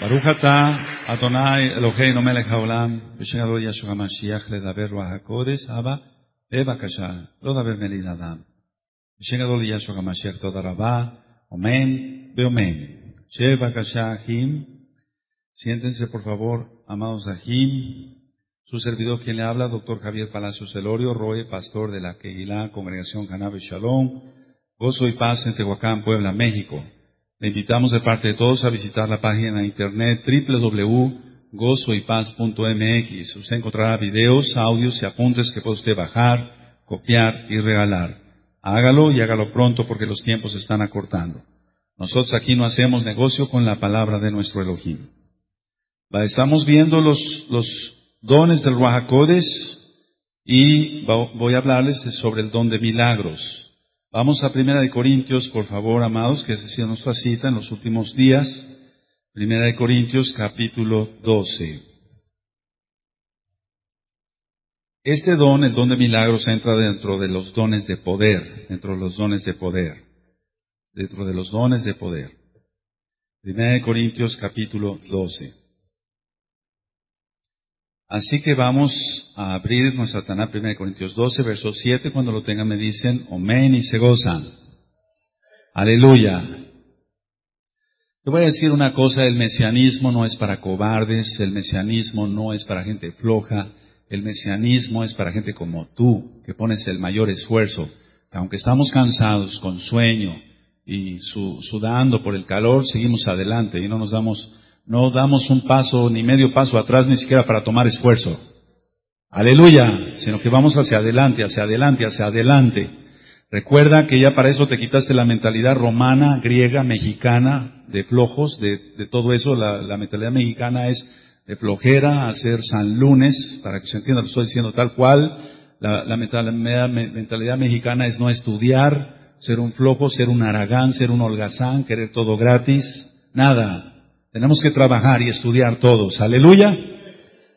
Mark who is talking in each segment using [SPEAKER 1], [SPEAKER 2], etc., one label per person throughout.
[SPEAKER 1] ברוך אתה, אדוני אלוהינו מלך העולם, בשם הדור ישוע המשיח לדבר רוח הקודש, אבא, בבקשה, לא דבר מליד אדם. בשם גדול ישוע המשיח, תודה רבה, אמן ואמן. בבקשה, אחים, siéntense por favor, amados ahim, su servidor quien le habla, doctor Javier Palacios Celorio, Roe, pastor de la Kehilá, Congregación Canabe Shalom, Gozo y Paz en Tehuacán, Puebla, México. Le invitamos de parte de todos a visitar la página de internet www.gozoypaz.mx. Usted encontrará videos, audios y apuntes que puede usted bajar, copiar y regalar. Hágalo y hágalo pronto porque los tiempos están acortando. Nosotros aquí no hacemos negocio con la palabra de nuestro Elohim. Estamos viendo los, los dones del Ruajacodes y voy a hablarles sobre el don de milagros. Vamos a Primera de Corintios, por favor, amados, que ha sido nuestra cita en los últimos días. Primera de Corintios, capítulo 12. Este don, el don de milagros, entra dentro de los dones de poder, dentro de los dones de poder, dentro de los dones de poder. Primera de Corintios, capítulo 12. Así que vamos a abrir nuestra Taná 1 Corintios 12, verso 7. Cuando lo tengan me dicen, amén y se gozan. Aleluya. Te voy a decir una cosa, el mesianismo no es para cobardes, el mesianismo no es para gente floja, el mesianismo es para gente como tú, que pones el mayor esfuerzo, aunque estamos cansados, con sueño y sudando por el calor, seguimos adelante y no nos damos no damos un paso ni medio paso atrás ni siquiera para tomar esfuerzo. Aleluya, sino que vamos hacia adelante, hacia adelante, hacia adelante. Recuerda que ya para eso te quitaste la mentalidad romana, griega, mexicana, de flojos, de, todo eso. La, mentalidad mexicana es de flojera, hacer San Lunes, para que se entienda, lo estoy diciendo tal cual. La, mentalidad, mentalidad mexicana es no estudiar, ser un flojo, ser un aragán, ser un holgazán, querer todo gratis. Nada. Tenemos que trabajar y estudiar todos. Aleluya.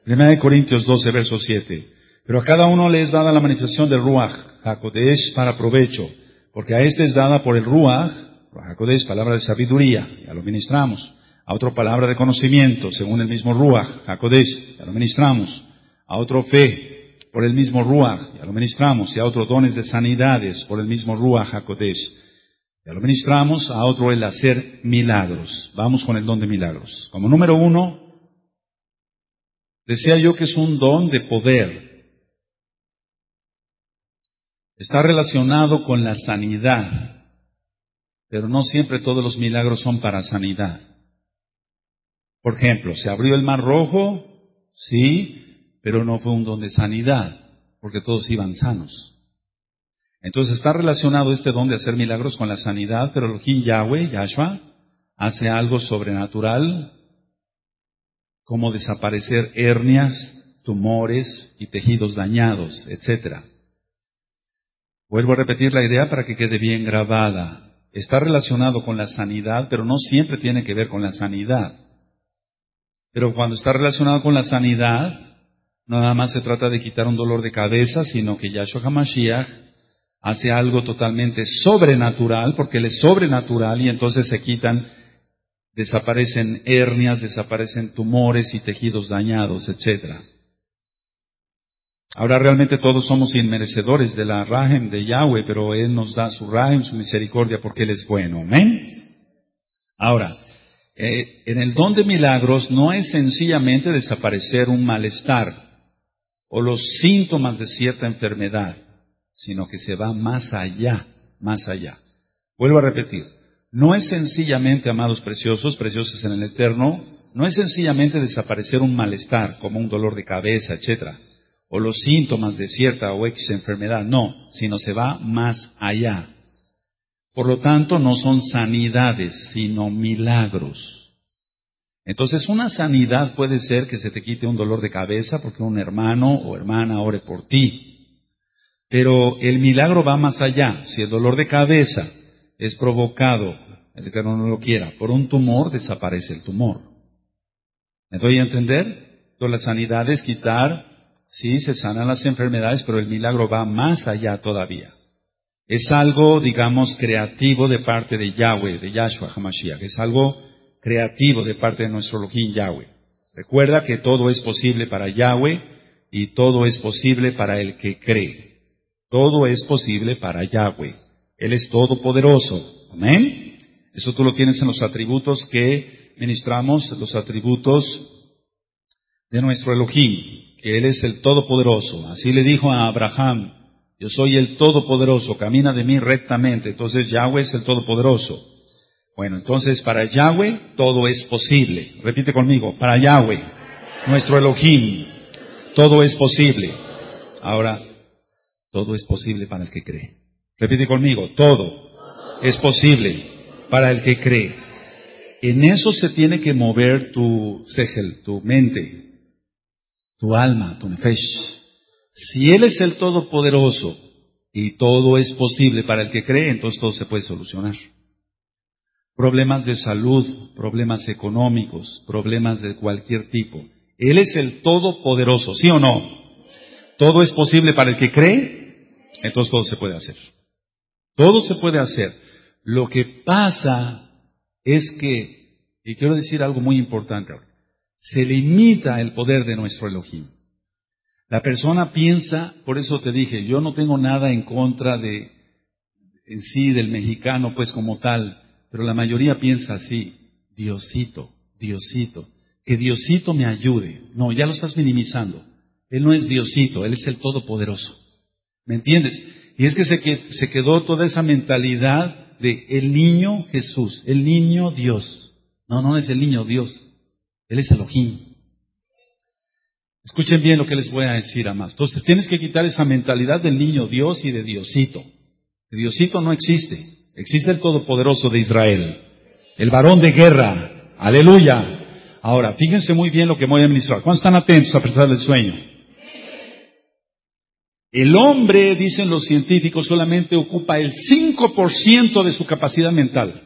[SPEAKER 1] Primera de Corintios 12, verso 7. Pero a cada uno le es dada la manifestación del Ruach, Hakodesh, para provecho. Porque a este es dada por el Ruach, palabra de sabiduría, ya lo ministramos. A otro palabra de conocimiento, según el mismo Ruach, Hakodesh, ya lo ministramos. A otro fe, por el mismo Ruach, ya lo ministramos. Y a otro dones de sanidades, por el mismo Ruach, Hakodesh ya lo ministramos, a otro el hacer milagros. Vamos con el don de milagros. Como número uno, decía yo que es un don de poder. Está relacionado con la sanidad, pero no siempre todos los milagros son para sanidad. Por ejemplo, se abrió el mar rojo, sí, pero no fue un don de sanidad, porque todos iban sanos. Entonces está relacionado este don de hacer milagros con la sanidad, pero Elohim Yahweh, Yahshua, hace algo sobrenatural, como desaparecer hernias, tumores y tejidos dañados, etc. Vuelvo a repetir la idea para que quede bien grabada. Está relacionado con la sanidad, pero no siempre tiene que ver con la sanidad. Pero cuando está relacionado con la sanidad, nada más se trata de quitar un dolor de cabeza, sino que Yahshua HaMashiach hace algo totalmente sobrenatural, porque Él es sobrenatural y entonces se quitan, desaparecen hernias, desaparecen tumores y tejidos dañados, etc. Ahora realmente todos somos inmerecedores de la Rahem de Yahweh, pero Él nos da su Rahem, su misericordia, porque Él es bueno. Amén. Ahora, eh, en el don de milagros no es sencillamente desaparecer un malestar o los síntomas de cierta enfermedad sino que se va más allá, más allá. Vuelvo a repetir, no es sencillamente, amados preciosos, preciosos en el eterno, no es sencillamente desaparecer un malestar, como un dolor de cabeza, etcétera, o los síntomas de cierta o X enfermedad, no, sino se va más allá. Por lo tanto, no son sanidades, sino milagros. Entonces, una sanidad puede ser que se te quite un dolor de cabeza porque un hermano o hermana ore por ti. Pero el milagro va más allá. Si el dolor de cabeza es provocado, el que no lo quiera, por un tumor, desaparece el tumor. ¿Me doy a entender? Toda la sanidad es quitar, sí, se sanan las enfermedades, pero el milagro va más allá todavía. Es algo, digamos, creativo de parte de Yahweh, de Yahshua HaMashiach. Es algo creativo de parte de nuestro Elohim Yahweh. Recuerda que todo es posible para Yahweh y todo es posible para el que cree. Todo es posible para Yahweh. Él es todopoderoso. Amén. Eso tú lo tienes en los atributos que ministramos, los atributos de nuestro Elohim, que Él es el todopoderoso. Así le dijo a Abraham, yo soy el todopoderoso, camina de mí rectamente. Entonces Yahweh es el todopoderoso. Bueno, entonces para Yahweh todo es posible. Repite conmigo, para Yahweh, nuestro Elohim, todo es posible. Ahora, todo es posible para el que cree. Repite conmigo, todo es posible para el que cree. En eso se tiene que mover tu segel, tu mente, tu alma, tu nefesh. Si Él es el Todopoderoso y todo es posible para el que cree, entonces todo se puede solucionar. Problemas de salud, problemas económicos, problemas de cualquier tipo. Él es el Todopoderoso, ¿sí o no? Todo es posible para el que cree entonces todo se puede hacer. Todo se puede hacer. Lo que pasa es que, y quiero decir algo muy importante ahora, se limita el poder de nuestro Elohim. La persona piensa, por eso te dije, yo no tengo nada en contra de, en sí, del mexicano, pues como tal, pero la mayoría piensa así, Diosito, Diosito, que Diosito me ayude. No, ya lo estás minimizando. Él no es Diosito, Él es el Todopoderoso. ¿Me entiendes? Y es que se, quedó toda esa mentalidad de el niño Jesús, el niño Dios. No, no es el niño Dios. Él es Elohim. Escuchen bien lo que les voy a decir, amados. Entonces tienes que quitar esa mentalidad del niño Dios y de Diosito. De Diosito no existe. Existe el Todopoderoso de Israel. El varón de guerra. Aleluya. Ahora, fíjense muy bien lo que voy a ministrar. ¿Cuántos están atentos a prestar el sueño? El hombre, dicen los científicos, solamente ocupa el 5% de su capacidad mental.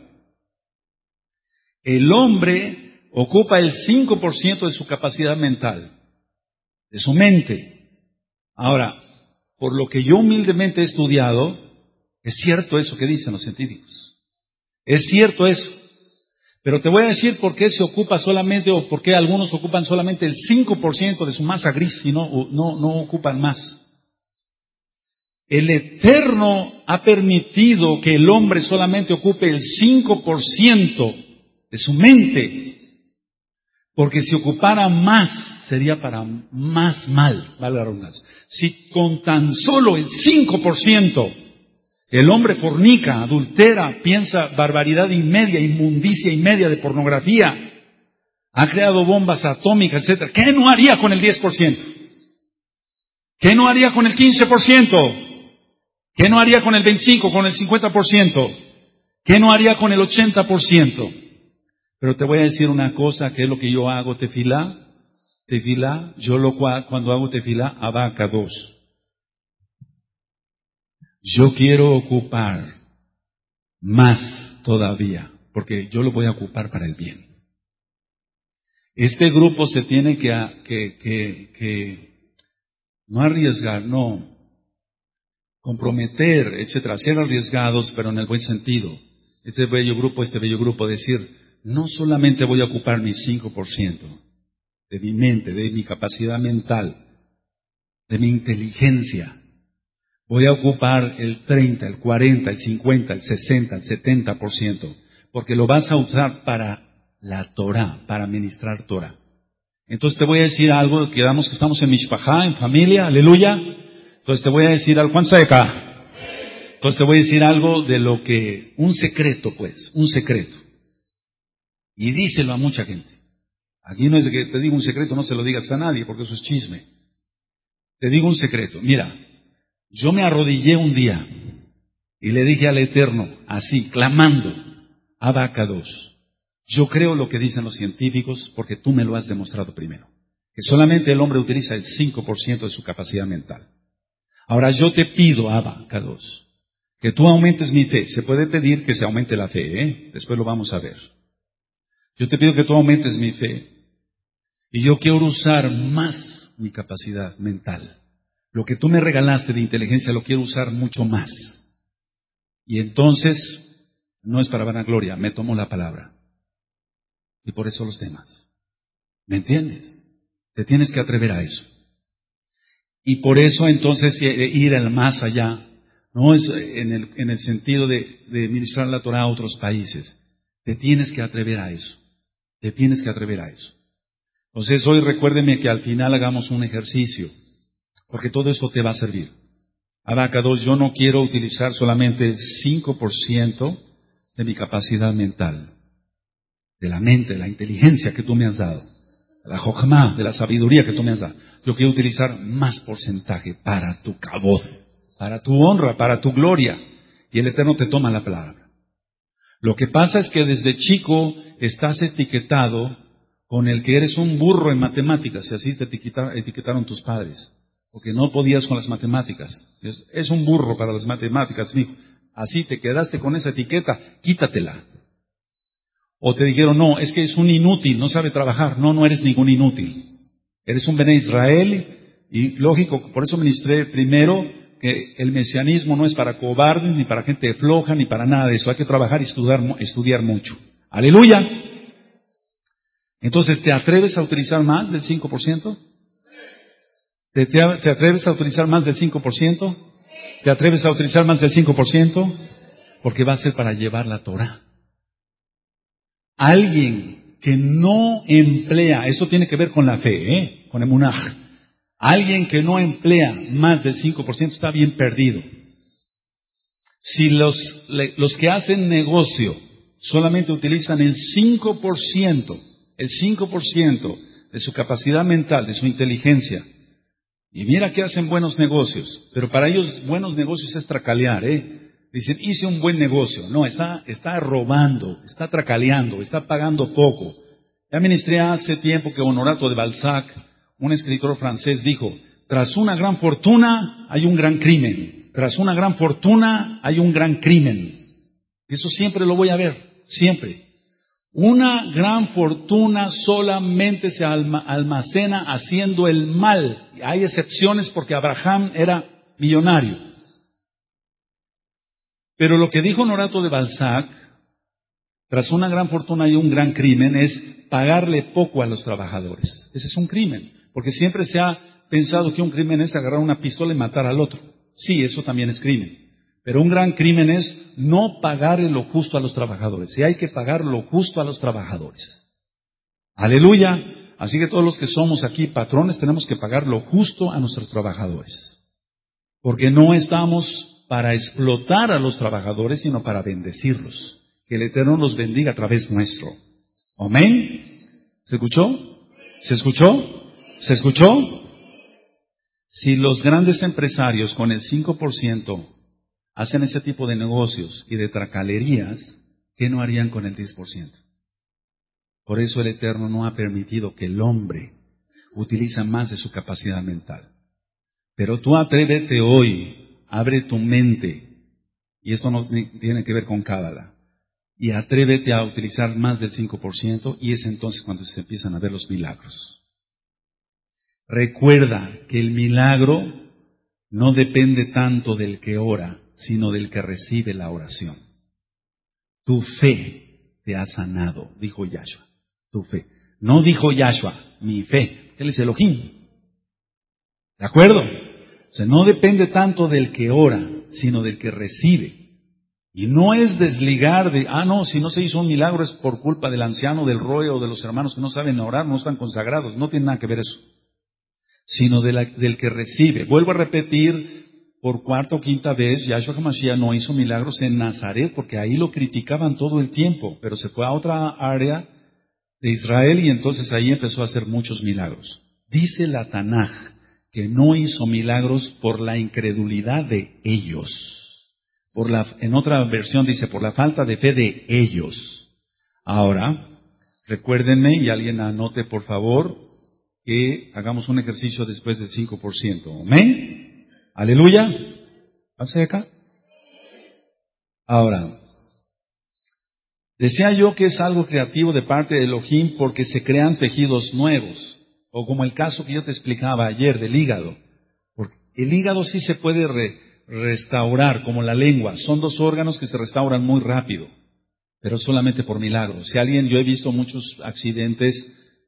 [SPEAKER 1] El hombre ocupa el 5% de su capacidad mental, de su mente. Ahora, por lo que yo humildemente he estudiado, es cierto eso que dicen los científicos. Es cierto eso. Pero te voy a decir por qué se ocupa solamente o por qué algunos ocupan solamente el 5% de su masa gris y no, no, no ocupan más. El Eterno ha permitido que el hombre solamente ocupe el 5% de su mente, porque si ocupara más sería para más mal. Si con tan solo el 5% el hombre fornica, adultera, piensa barbaridad y media, inmundicia y media de pornografía, ha creado bombas atómicas, etc. ¿Qué no haría con el 10%? ¿Qué no haría con el 15%? ¿Qué no haría con el 25, con el 50%? ¿Qué no haría con el 80%? Pero te voy a decir una cosa, que es lo que yo hago, tefilá. Tefilá, yo lo cuando hago tefilá, abaca dos. Yo quiero ocupar más todavía, porque yo lo voy a ocupar para el bien. Este grupo se tiene que, que, que, que no arriesgar, no, comprometer, etcétera, ser arriesgados, pero en el buen sentido. Este bello grupo, este bello grupo, decir, no solamente voy a ocupar mi 5% de mi mente, de mi capacidad mental, de mi inteligencia, voy a ocupar el 30, el 40, el 50, el 60, el 70%, porque lo vas a usar para la Torah, para ministrar Torah. Entonces te voy a decir algo, quedamos que estamos en Mishpajá, en familia, aleluya. Entonces te voy a decir algo. ¿Cuántos hay acá? Entonces te voy a decir algo de lo que, un secreto pues, un secreto. Y díselo a mucha gente. Aquí no es de que te digo un secreto, no se lo digas a nadie, porque eso es chisme. Te digo un secreto. Mira, yo me arrodillé un día y le dije al Eterno, así, clamando, Abacados, yo creo lo que dicen los científicos porque tú me lo has demostrado primero, que solamente el hombre utiliza el 5% de su capacidad mental. Ahora yo te pido, Abba, Kadosh, que tú aumentes mi fe. Se puede pedir que se aumente la fe, ¿eh? Después lo vamos a ver. Yo te pido que tú aumentes mi fe. Y yo quiero usar más mi capacidad mental. Lo que tú me regalaste de inteligencia lo quiero usar mucho más. Y entonces, no es para vanagloria, me tomo la palabra. Y por eso los temas. ¿Me entiendes? Te tienes que atrever a eso. Y por eso entonces eh, ir al más allá, no es en el, en el sentido de, de ministrar la Torah a otros países. Te tienes que atrever a eso. Te tienes que atrever a eso. Entonces hoy recuérdeme que al final hagamos un ejercicio, porque todo esto te va a servir. dos, yo no quiero utilizar solamente el 5% de mi capacidad mental, de la mente, de la inteligencia que tú me has dado, la jojma, de la sabiduría que tú me has dado. Yo quiero utilizar más porcentaje para tu caboz, para tu honra, para tu gloria. Y el Eterno te toma la palabra. Lo que pasa es que desde chico estás etiquetado con el que eres un burro en matemáticas, y así te etiquetaron tus padres, porque no podías con las matemáticas. Es, un burro para las matemáticas, hijo. Así te quedaste con esa etiqueta, quítatela. O te dijeron, no, es que es un inútil, no sabe trabajar. No, no eres ningún inútil. Eres un Bene Israel, y lógico, por eso ministré primero que el mesianismo no es para cobardes, ni para gente floja, ni para nada de eso. Hay que trabajar y estudiar, mucho. Aleluya. Entonces, ¿te atreves a utilizar más del 5%? ¿Te, te, atreves a utilizar más del 5%? ¿Te atreves a utilizar más del 5%? Porque va a ser para llevar la Torah. Alguien que no emplea, esto tiene que ver con la fe, ¿eh? con emunaj. Alguien que no emplea más del 5% está bien perdido. Si los, los que hacen negocio solamente utilizan el 5%, el 5% de su capacidad mental, de su inteligencia. Y mira que hacen buenos negocios, pero para ellos buenos negocios es tracalear, ¿eh? Dicen, hice un buen negocio. No, está, está robando, está tracaleando, está pagando poco. Ya ministré hace tiempo que Honorato de Balzac, un escritor francés, dijo, tras una gran fortuna hay un gran crimen. Tras una gran fortuna hay un gran crimen. Eso siempre lo voy a ver, siempre. Una gran fortuna solamente se almacena haciendo el mal. Hay excepciones porque Abraham era millonario. Pero lo que dijo Norato de Balzac, tras una gran fortuna y un gran crimen, es pagarle poco a los trabajadores. Ese es un crimen, porque siempre se ha pensado que un crimen es agarrar una pistola y matar al otro. Sí, eso también es crimen. Pero un gran crimen es no pagarle lo justo a los trabajadores. Y hay que pagar lo justo a los trabajadores. Aleluya. Así que todos los que somos aquí patrones tenemos que pagar lo justo a nuestros trabajadores. Porque no estamos para explotar a los trabajadores, sino para bendecirlos. Que el Eterno los bendiga a través nuestro. Amén. ¿Se escuchó? ¿Se escuchó? ¿Se escuchó? Si los grandes empresarios con el 5% hacen ese tipo de negocios y de tracalerías, ¿qué no harían con el 10%? Por eso el Eterno no ha permitido que el hombre utilice más de su capacidad mental. Pero tú atrévete hoy, abre tu mente, y esto no tiene que ver con Cábala, y atrévete a utilizar más del 5%, y es entonces cuando se empiezan a ver los milagros. Recuerda que el milagro no depende tanto del que ora, sino del que recibe la oración. Tu fe te ha sanado, dijo Yahshua. Tu fe. No dijo Yahshua, mi fe. Él es Elohim. ¿De acuerdo? O sea, no depende tanto del que ora, sino del que recibe. Y no es desligar de, ah, no, si no se hizo un milagro es por culpa del anciano, del rollo o de los hermanos que no saben orar, no están consagrados. No tiene nada que ver eso. Sino del que recibe. Vuelvo a repetir, por cuarta o quinta vez, Yahshua HaMashiach no hizo milagros en Nazaret porque ahí lo criticaban todo el tiempo, pero se fue a otra área de Israel y entonces ahí empezó a hacer muchos milagros. Dice la Tanaj que no hizo milagros por la incredulidad de ellos. Por la, en otra versión dice por la falta de fe de ellos. Ahora, recuérdenme y alguien anote por favor que hagamos un ejercicio después del 5%. Amén. Aleluya. ¿Hace acá? Ahora, decía yo que es algo creativo de parte de Elohim porque se crean tejidos nuevos, o como el caso que yo te explicaba ayer del hígado. Porque el hígado sí se puede restaurar, como la lengua. Son dos órganos que se restauran muy rápido. pero solamente por milagro. Si alguien, yo he visto muchos accidentes,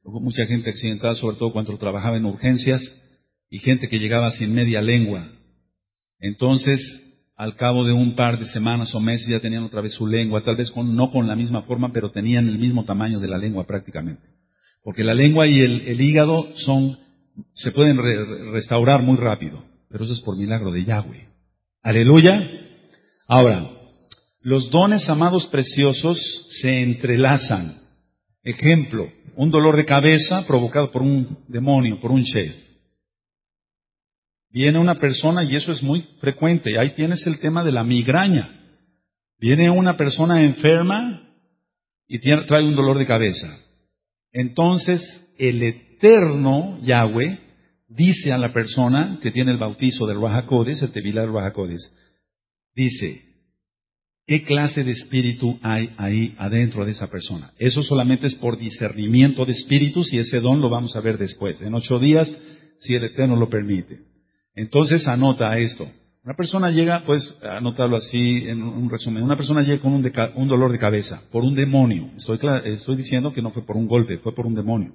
[SPEAKER 1] mucha gente accidentada, sobre todo cuando trabajaba en urgencias, y gente que llegaba sin media lengua. Entonces, al cabo de un par de semanas o meses ya tenían otra vez su lengua, tal vez no con la misma forma, pero tenían el mismo tamaño de la lengua prácticamente. Porque la lengua y el, hígado son, se pueden restaurar muy rápido, pero eso es por milagro de Yahweh. Aleluya. Ahora, los dones amados preciosos se entrelazan. Ejemplo, un dolor de cabeza provocado por un demonio, por un chef. Viene una persona, y eso es muy frecuente, ahí tienes el tema de la migraña. Viene una persona enferma y trae un dolor de cabeza. Entonces, el eterno Yahweh dice a la persona que tiene el bautizo del Rahakodes, el Tevilar Rahakodes, dice, ¿qué clase de espíritu hay ahí adentro de esa persona? Eso solamente es por discernimiento de espíritus y ese don lo vamos a ver después, en ocho días, si el Eterno lo permite. Entonces anota esto. Una persona llega, pues, anotarlo así en un resumen, una persona llega con un, dolor de cabeza por un demonio. Estoy, estoy, diciendo que no fue por un golpe, fue por un demonio.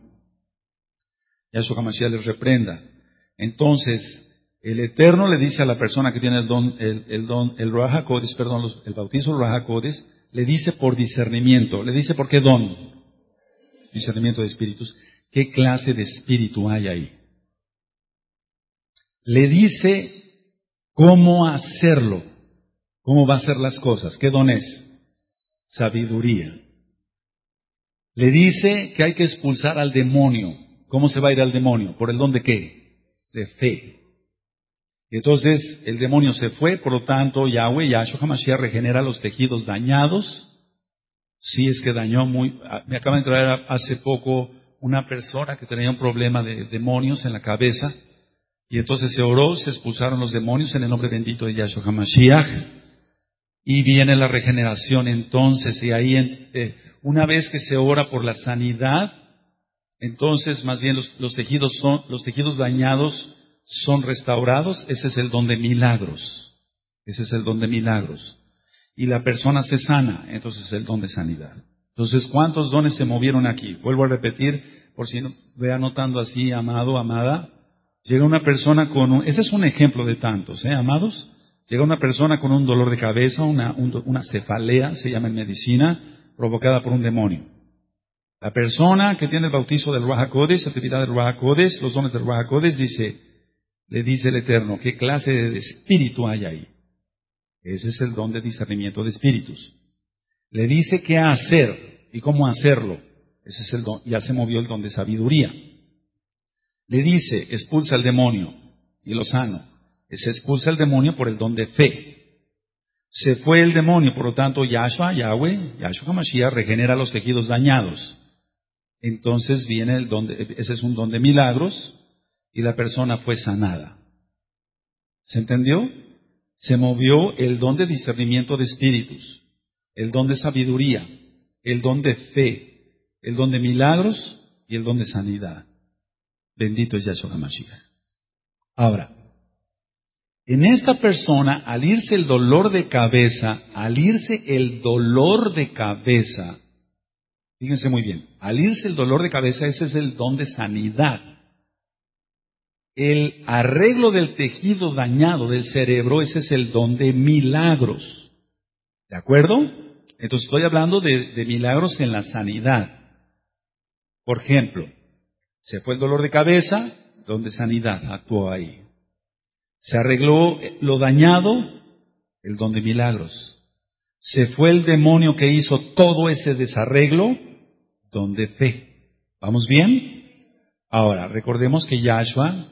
[SPEAKER 1] Yahshua Hamashiach les reprenda. Entonces, el Eterno le dice a la persona que tiene el don, el, el don, el perdón, el bautizo le dice por discernimiento. Le dice por qué don. Discernimiento de espíritus. ¿Qué clase de espíritu hay ahí? le dice cómo hacerlo, cómo va a hacer las cosas. ¿Qué don es? Sabiduría. Le dice que hay que expulsar al demonio. ¿Cómo se va a ir al demonio? ¿Por el don de qué? De fe. Entonces el demonio se fue, por lo tanto Yahweh, Yahshua HaMashiach regenera los tejidos dañados. Si es que dañó muy... Ah, me acaba de entrar hace poco una persona que tenía un problema de demonios en la cabeza y entonces se oró, se expulsaron los demonios en el nombre bendito de Yahshua HaMashiach. Y viene la regeneración entonces, y ahí eh, una vez que se ora por la sanidad, entonces más bien los, tejidos son, los tejidos dañados son restaurados, ese es el don de milagros. Ese es el don de milagros. Y la persona se sana, entonces es el don de sanidad. Entonces, ¿cuántos dones se movieron aquí? Vuelvo a repetir, por si no, ve anotando así, amado, amada, Llega una persona con un, ese es un ejemplo de tantos, ¿eh, amados? Llega una persona con un dolor de cabeza, una, una cefalea, se llama en medicina, provocada por un demonio. La persona que tiene el bautizo del Ruajacodes, la actividad del Ruajacodes, los dones del Ruajacodes, dice, le dice el Eterno, ¿qué clase de espíritu hay ahí? Ese es el don de discernimiento de espíritus. Le dice qué hacer y cómo hacerlo. Ese es el don, ya se movió el don de sabiduría. Le dice, expulsa al demonio y lo sano. Se expulsa el demonio por el don de fe. Se fue el demonio, por lo tanto, Yahshua, Yahweh, Yahshua HaMashiach regenera los tejidos dañados. Entonces viene el don de, ese es un don de milagros y la persona fue sanada. ¿Se entendió? Se movió el don de discernimiento de espíritus, el don de sabiduría, el don de fe, el don de milagros y el don de sanidad. Bendito es Yahshua HaMashiach. Ahora, en esta persona, al irse el dolor de cabeza, al irse el dolor de cabeza, fíjense muy bien, al irse el dolor de cabeza, ese es el don de sanidad. El arreglo del tejido dañado del cerebro, ese es el don de milagros. ¿De acuerdo? Entonces estoy hablando de, de milagros en la sanidad. Por ejemplo, se fue el dolor de cabeza, donde sanidad actuó ahí. Se arregló lo dañado, el don de milagros. Se fue el demonio que hizo todo ese desarreglo, donde fe. ¿Vamos bien? Ahora, recordemos que Yahshua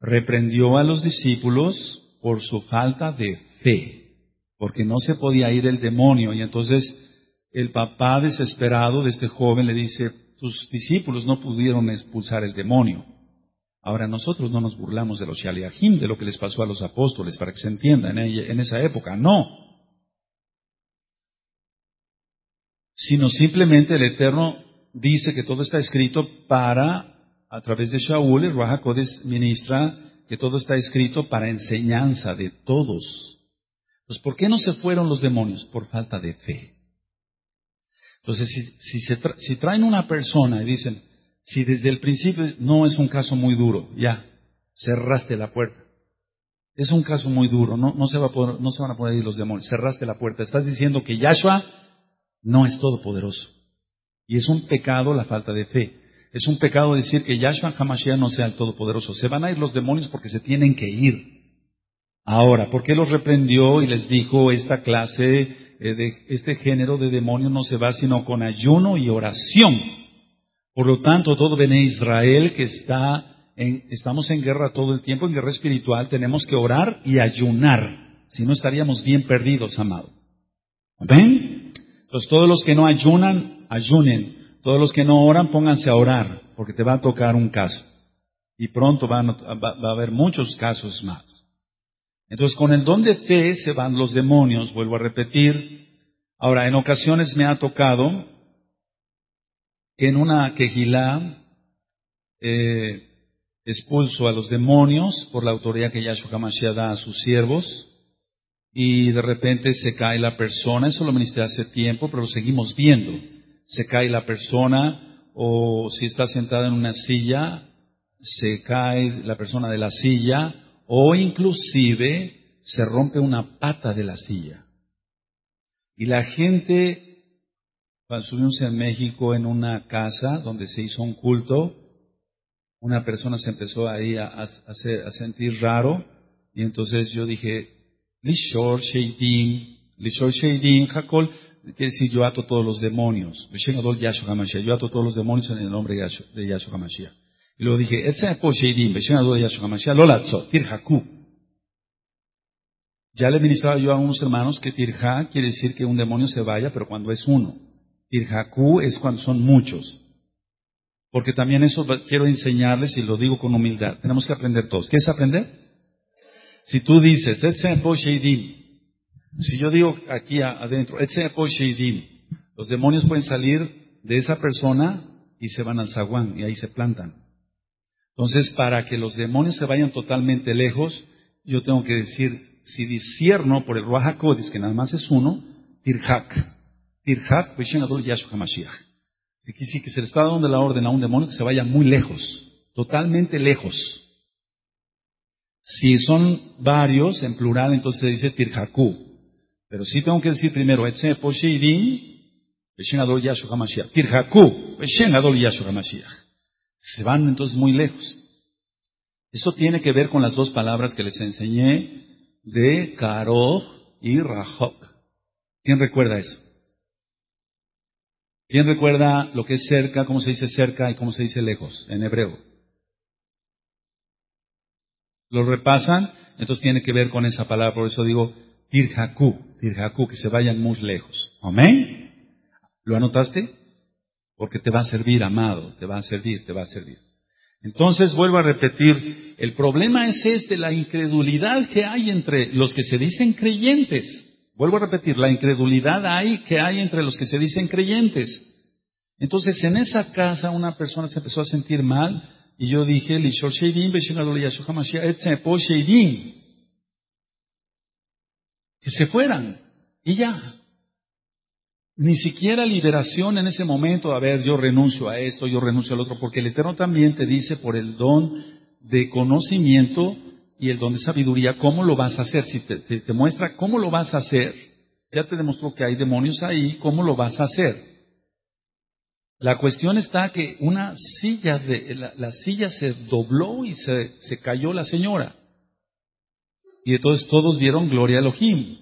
[SPEAKER 1] reprendió a los discípulos por su falta de fe, porque no se podía ir el demonio. Y entonces el papá desesperado de este joven le dice, tus discípulos no pudieron expulsar el demonio. Ahora nosotros no nos burlamos de los Shaliahim, de lo que les pasó a los apóstoles, para que se entienda en, esa época. No. Sino simplemente el Eterno dice que todo está escrito para, a través de Shaul, el Raja ministra que todo está escrito para enseñanza de todos. Pues, ¿por qué no se fueron los demonios? Por falta de fe. Entonces, si, si traen una persona y dicen, si desde el principio no es un caso muy duro, ya, cerraste la puerta. Es un caso muy duro, no, no, se va a poder, no se van a poder ir los demonios. Cerraste la puerta. Estás diciendo que Yahshua no es todopoderoso. Y es un pecado la falta de fe. Es un pecado decir que Yahshua Hamashiach no sea el todopoderoso. Se van a ir los demonios porque se tienen que ir. Ahora, ¿por qué los reprendió y les dijo esta clase eh, de este género de demonios no se va sino con ayuno y oración? Por lo tanto, todo Bene Israel que está estamos en guerra todo el tiempo, en guerra espiritual, tenemos que orar y ayunar. Si no estaríamos bien perdidos, amado. ¿Ven? Entonces todos los que no ayunan, ayunen. Todos los que no oran, pónganse a orar, porque te va a tocar un caso. Y pronto va, a haber muchos casos más. Entonces con el don de fe se van los demonios, vuelvo a repetir. Ahora, en ocasiones me ha tocado que en una quejilá eh, expulso a los demonios por la autoridad que Yahshua HaMashiach da a sus siervos y de repente se cae la persona, eso lo ministré hace tiempo, pero lo seguimos viendo. Se cae la persona o si está sentada en una silla, se cae la persona de la silla o inclusive se rompe una pata de la silla. Y la gente, subimos en México en una casa donde se hizo un culto, una persona se empezó ahí a, a, sentir raro y entonces yo dije, Lishor Sheidim, Lishor Sheidim, Hakol, quiere decir yo ato todos los demonios. Yo ato todos los demonios en el nombre de Yahshua HaMashiach. Y luego dije, Sheidim, Lolatzo, Tirhaku. Ya le ministraba yo a unos hermanos que Tirha quiere decir que un demonio se vaya, pero cuando es uno. Tirhaku es cuando son muchos. Porque también eso quiero enseñarles y lo digo con humildad. Tenemos que aprender todos. ¿Qué es aprender? Si tú dices, si yo digo aquí adentro, los demonios pueden salir de esa persona y se van al zaguán y ahí se plantan. Entonces, para que los demonios se vayan totalmente lejos, yo tengo que decir, si discierno por el Ruach que nada más es uno, Tirhak. Tirhak, Yahshua HaMashiach. Si sí, que se le está dando la orden a un demonio que se vaya muy lejos, totalmente lejos. Si son varios, en plural, entonces se dice tirhaku. Pero sí tengo que decir primero, tirhaku, Se van entonces muy lejos. Eso tiene que ver con las dos palabras que les enseñé de Karoj y Rahok. ¿Quién recuerda eso? ¿Quién recuerda lo que es cerca, cómo se dice cerca y cómo se dice lejos en hebreo? Lo repasan, entonces tiene que ver con esa palabra, por eso digo tirhaku, tirhaku, que se vayan muy lejos. Amén. ¿Lo anotaste? Porque te va a servir, amado, te va a servir, te va a servir. Entonces vuelvo a repetir, el problema es este, la incredulidad que hay entre los que se dicen creyentes Vuelvo a repetir, la incredulidad hay que hay entre los que se dicen creyentes. Entonces, en esa casa una persona se empezó a sentir mal y yo dije, que se fueran y ya. Ni siquiera liberación en ese momento, a ver, yo renuncio a esto, yo renuncio al otro, porque el Eterno también te dice por el don de conocimiento y el don de sabiduría, ¿cómo lo vas a hacer? Si te, muestra cómo lo vas a hacer, ya te demostró que hay demonios ahí, ¿cómo lo vas a hacer? La cuestión está que una silla, de, la, silla se dobló y se, se, cayó la señora. Y entonces todos dieron gloria a Elohim.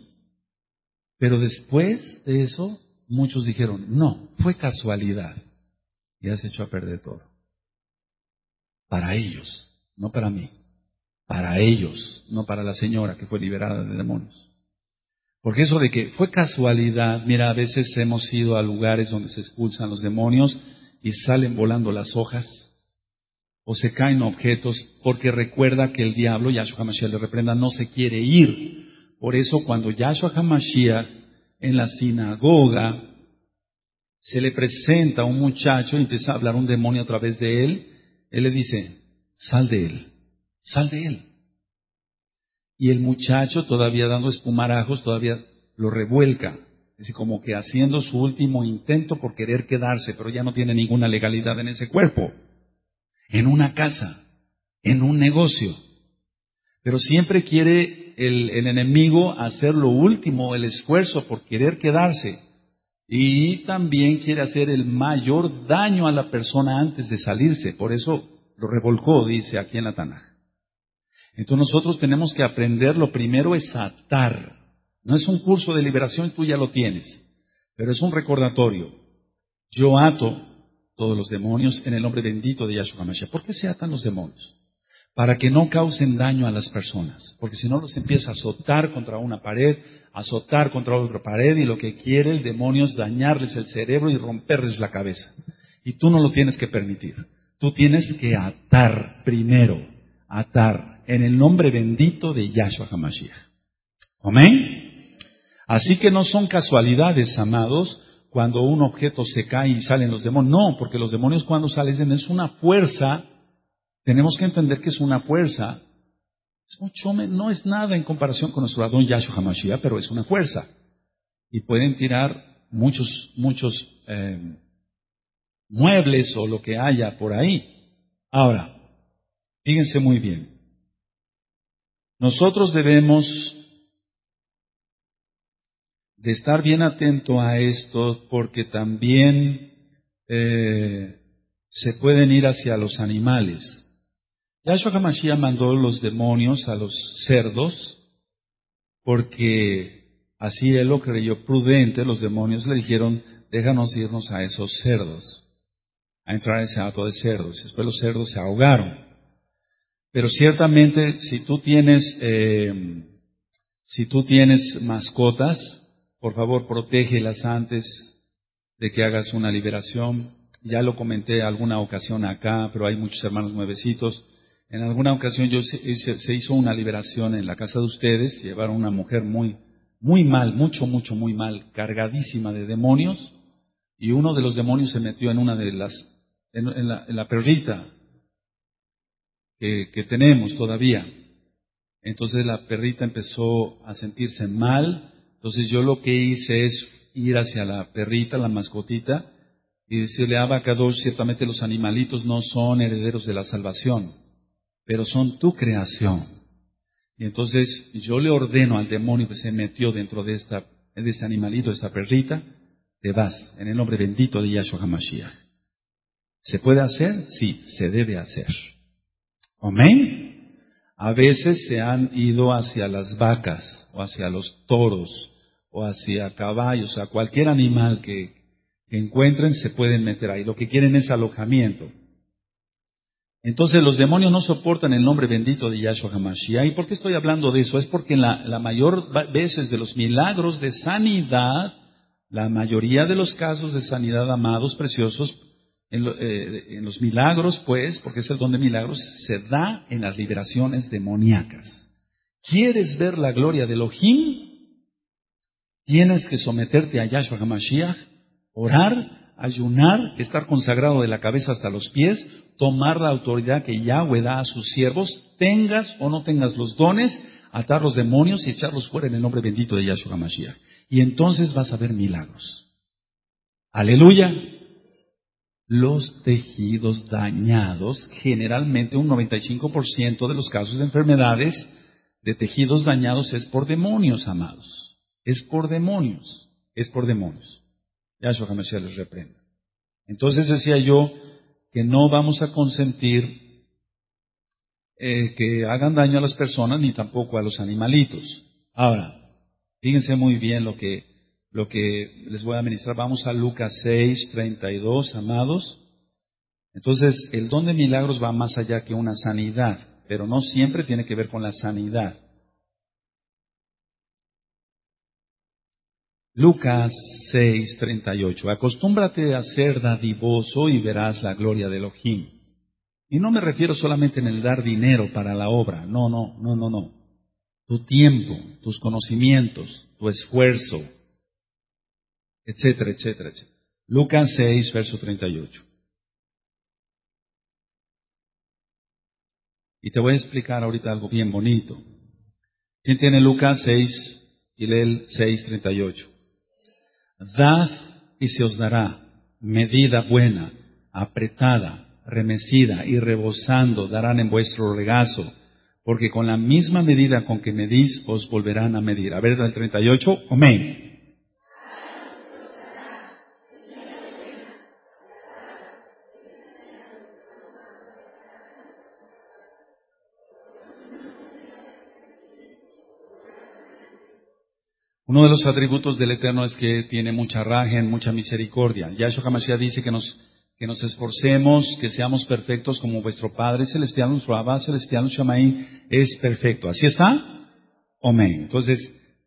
[SPEAKER 1] Pero después de eso, muchos dijeron, no, fue casualidad. Y has hecho a perder todo. Para ellos, no para mí para ellos, no para la señora que fue liberada de demonios. Porque eso de que fue casualidad, mira, a veces hemos ido a lugares donde se expulsan los demonios y salen volando las hojas o se caen objetos porque recuerda que el diablo, Yahshua HaMashiach le reprenda, no se quiere ir. Por eso cuando Yahshua HaMashiach en la sinagoga se le presenta a un muchacho y empieza a hablar un demonio a través de él, él le dice, sal de él. Sal de él. Y el muchacho, todavía dando espumarajos, todavía lo revuelca. Es como que haciendo su último intento por querer quedarse, pero ya no tiene ninguna legalidad en ese cuerpo, en una casa, en un negocio. Pero siempre quiere el, enemigo hacer lo último, el esfuerzo por querer quedarse. Y también quiere hacer el mayor daño a la persona antes de salirse. Por eso lo revolcó, dice aquí en la Tanaj. Entonces nosotros tenemos que aprender, lo primero es atar. No es un curso de liberación, tú ya lo tienes, pero es un recordatorio. Yo ato todos los demonios en el nombre bendito de Yahshua HaMashiach. ¿Por qué se atan los demonios? Para que no causen daño a las personas, porque si no los empieza a azotar contra una pared, azotar contra otra pared y lo que quiere el demonio es dañarles el cerebro y romperles la cabeza. Y tú no lo tienes que permitir. Tú tienes que atar primero, atar en el nombre bendito de Yahshua HaMashiach. Amén. Así que no son casualidades, amados, cuando un objeto se cae y salen los demonios. No, porque los demonios cuando salen es una fuerza. Tenemos que entender que es una fuerza. Es mucho, no es nada en comparación con nuestro Adón Yahshua HaMashiach, pero es una fuerza. Y pueden tirar muchos, muchos eh, muebles o lo que haya por ahí. Ahora, fíjense muy bien. Nosotros debemos de estar bien atento a esto porque también eh, se pueden ir hacia los animales. Yahshua HaMashiach mandó los demonios a los cerdos porque así él lo creyó prudente, los demonios le dijeron, déjanos irnos a esos cerdos, a entrar en ese hato de cerdos. Después los cerdos se ahogaron. Pero ciertamente, si tú tienes, eh, si tú tienes mascotas, por favor, protégelas antes de que hagas una liberación. Ya lo comenté alguna ocasión acá, pero hay muchos hermanos nuevecitos. En alguna ocasión yo se, hizo una liberación en la casa de ustedes, llevaron una mujer muy, muy mal, mucho, mucho, muy mal, cargadísima de demonios, y uno de los demonios se metió en una de las, en, la, en la perrita, que, tenemos todavía. Entonces la perrita empezó a sentirse mal. Entonces yo lo que hice es ir hacia la perrita, la mascotita, y decirle, Abacadosh, ciertamente los animalitos no son herederos de la salvación, pero son tu creación. Y entonces yo le ordeno al demonio que se metió dentro de, esta, de este animalito, de esta perrita, te vas, en el nombre bendito de Yahshua HaMashiach. ¿Se puede hacer? Sí, se debe hacer. Amén. A veces se han ido hacia las vacas o hacia los toros o hacia caballos, a cualquier animal que, encuentren se pueden meter ahí. Lo que quieren es alojamiento. Entonces los demonios no soportan el nombre bendito de Yahshua HaMashiach. ¿Y por qué estoy hablando de eso? Es porque la, la mayor veces de los milagros de sanidad, la mayoría de los casos de sanidad, amados, preciosos, eh, en, los milagros, pues, porque es el don de milagros, se da en las liberaciones demoníacas. ¿Quieres ver la gloria de Elohim? Tienes que someterte a Yahshua HaMashiach, orar, ayunar, estar consagrado de la cabeza hasta los pies, tomar la autoridad que Yahweh da a sus siervos, tengas o no tengas los dones, atar los demonios y echarlos fuera en el nombre bendito de Yahshua HaMashiach. Y entonces vas a ver milagros. Aleluya los tejidos dañados, generalmente un 95% de los casos de enfermedades de tejidos dañados es por demonios, amados. Es por demonios, es por demonios. Yahshua HaMashiach les reprenda. Entonces decía yo que no vamos a consentir eh, que hagan daño a las personas ni tampoco a los animalitos. Ahora, fíjense muy bien lo que lo que les voy a ministrar. Vamos a Lucas 6, 32, amados. Entonces, el don de milagros va más allá que una sanidad, pero no siempre tiene que ver con la sanidad. Lucas 6, 38. Acostúmbrate a ser dadivoso y verás la gloria de Elohim. Y no me refiero solamente en el dar dinero para la obra. No, no, no, no, no. Tu tiempo, tus conocimientos, tu esfuerzo, etcétera, etcétera, etcétera. Lucas 6, verso 38. Y te voy a explicar ahorita algo bien bonito. ¿Quién tiene Lucas 6 y lee el 6, 38? Dad y se os dará medida buena, apretada, remecida y rebosando darán en vuestro regazo, porque con la misma medida con que medís os volverán a medir. A ver, el 38, amén. Uno de los atributos del Eterno es que tiene mucha rajen, mucha misericordia. Yahshua HaMashiach dice que nos, que nos esforcemos, que seamos perfectos como vuestro Padre Celestial, nuestro Abba Celestial, Shamaí, es perfecto. ¿Así está? Amén. Entonces,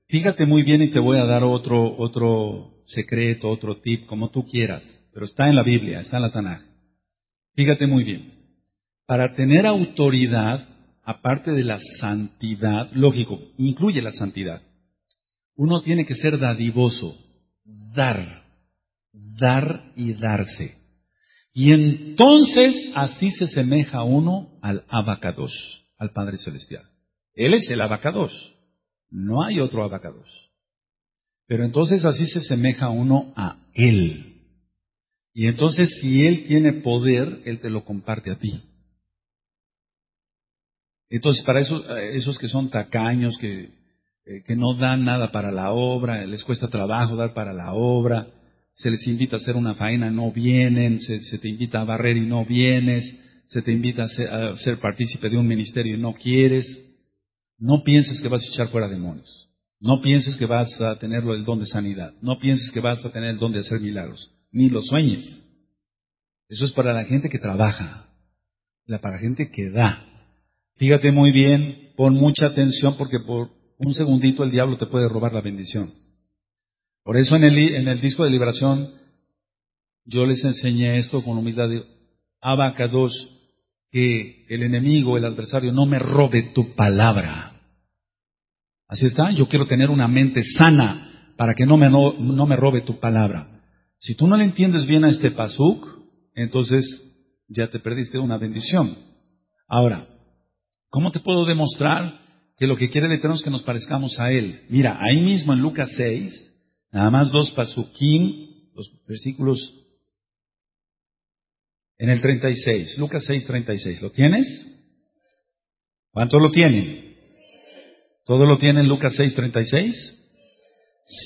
[SPEAKER 1] fíjate muy bien y te voy a dar otro, otro secreto, otro tip, como tú quieras. Pero está en la Biblia, está en la Tanaj. Fíjate muy bien. Para tener autoridad, aparte de la santidad, lógico, incluye la santidad uno tiene que ser dadivoso, dar, dar y darse. Y entonces así se semeja uno al abacados, al Padre Celestial. Él es el abacados, no hay otro abacados. Pero entonces así se semeja uno a Él. Y entonces si Él tiene poder, Él te lo comparte a ti. Entonces para esos, esos que son tacaños, que eh, que no dan nada para la obra, les cuesta trabajo dar para la obra, se les invita a hacer una faena, no vienen, se, te invita a barrer y no vienes, se te invita a ser, a ser, partícipe de un ministerio y no quieres. No pienses que vas a echar fuera demonios. No pienses que vas a tener el don de sanidad. No pienses que vas a tener el don de hacer milagros. Ni lo sueñes. Eso es para la gente que trabaja. La para la gente que da. Fíjate muy bien, pon mucha atención porque por, un segundito el diablo te puede robar la bendición. Por eso en el, en el disco de liberación yo les enseñé esto con humildad de Abacados, que el enemigo, el adversario, no me robe tu palabra. Así está, yo quiero tener una mente sana para que no me, no, no me robe tu palabra. Si tú no le entiendes bien a este pasuk, entonces ya te perdiste una bendición. Ahora, ¿cómo te puedo demostrar que lo que quiere el Eterno es que nos parezcamos a Él. Mira, ahí mismo en Lucas 6, nada más dos pasukim, los versículos en el 36, Lucas 6, 36. ¿Lo tienes? ¿Cuánto lo tienen? ¿Todo lo tienen Lucas 6, 36?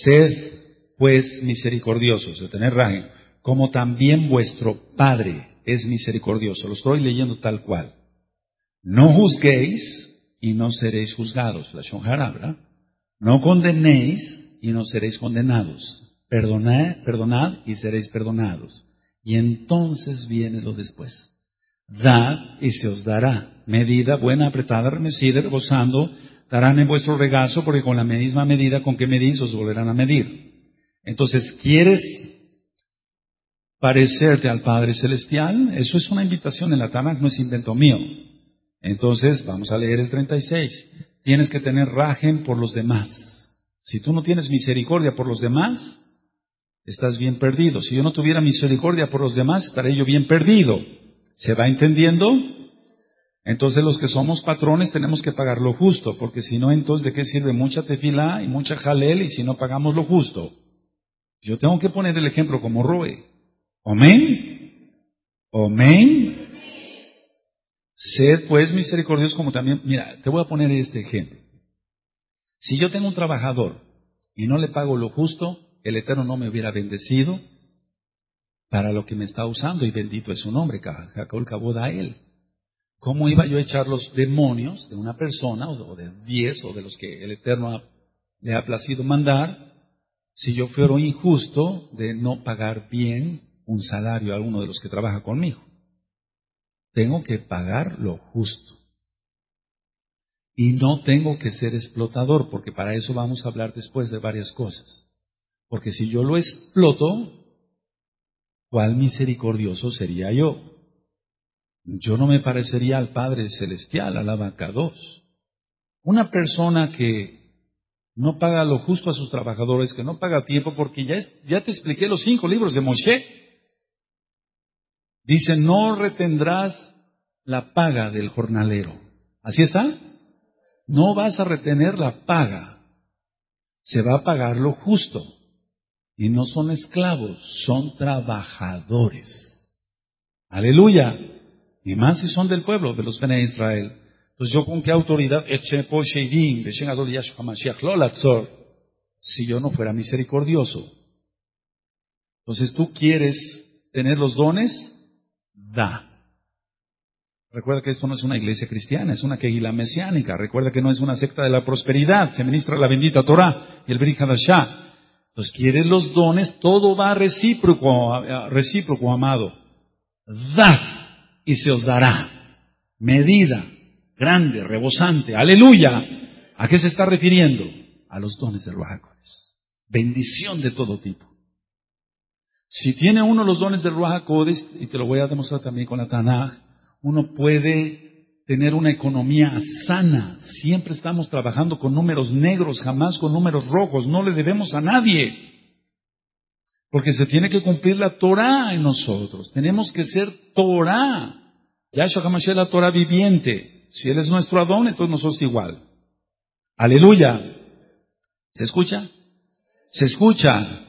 [SPEAKER 1] Sed pues misericordiosos, de tener raje, como también vuestro Padre es misericordioso. Lo estoy leyendo tal cual. No juzguéis y no seréis juzgados. La Shonjara, No condenéis y no seréis condenados. Perdonad, perdonad y seréis perdonados. Y entonces viene lo después. Dad y se os dará. Medida buena, apretada, remecida, gozando, darán en vuestro regazo, porque con la misma medida con que medís os volverán a medir. Entonces, ¿quieres parecerte al Padre Celestial? Eso es una invitación en la Tanakh, no es invento mío. Entonces, vamos a leer el 36. Tienes que tener rajen por los demás. Si tú no tienes misericordia por los demás, estás bien perdido. Si yo no tuviera misericordia por los demás, estaré yo bien perdido. ¿Se va entendiendo? Entonces los que somos patrones tenemos que pagar lo justo, porque si no, entonces ¿de qué sirve mucha tefilá y mucha jalel y si no pagamos lo justo? Yo tengo que poner el ejemplo como Roe. Amén. Amén. Sed pues misericordiosos como también, mira, te voy a poner este ejemplo. Si yo tengo un trabajador y no le pago lo justo, el Eterno no me hubiera bendecido para lo que me está usando y bendito es su nombre, Jacob Caboda a él. ¿Cómo iba yo a echar los demonios de una persona o de diez o de los que el Eterno le ha placido mandar si yo fuera injusto de no pagar bien un salario a alguno de los que trabaja conmigo? Tengo que pagar lo justo. Y no tengo que ser explotador, porque para eso vamos a hablar después de varias cosas. Porque si yo lo exploto, ¿cuál misericordioso sería yo? Yo no me parecería al Padre Celestial, al Abacados. Una persona que no paga lo justo a sus trabajadores, que no paga tiempo, porque ya, ya te expliqué los cinco libros de Moshe. Dice, no retendrás la paga del jornalero. ¿Así está? No vas a retener la paga. Se va a pagar lo justo. Y no son esclavos, son trabajadores. Aleluya. Y más si son del pueblo, de los de Israel. Pues yo con qué autoridad, si yo no fuera misericordioso. Entonces tú quieres tener los dones, da. Recuerda que esto no es una iglesia cristiana, es una queguila mesiánica. Recuerda que no es una secta de la prosperidad. Se ministra la bendita Torah y el Hadashah. Entonces, quieres los dones, todo va recíproco, recíproco, amado. Da y se os dará. Medida, grande, rebosante. Aleluya. ¿A qué se está refiriendo? A los dones del Ruach Bendición de todo tipo. Si tiene uno los dones del Ruach y te lo voy a demostrar también con la Tanaj, uno puede tener una economía sana. Siempre estamos trabajando con números negros, jamás con números rojos. No le debemos a nadie. Porque se tiene que cumplir la Torah en nosotros. Tenemos que ser Torah. Yahshua HaMashiach es la Torah viviente. Si Él es nuestro Adón, entonces nosotros igual. Aleluya. ¿Se escucha? Se escucha.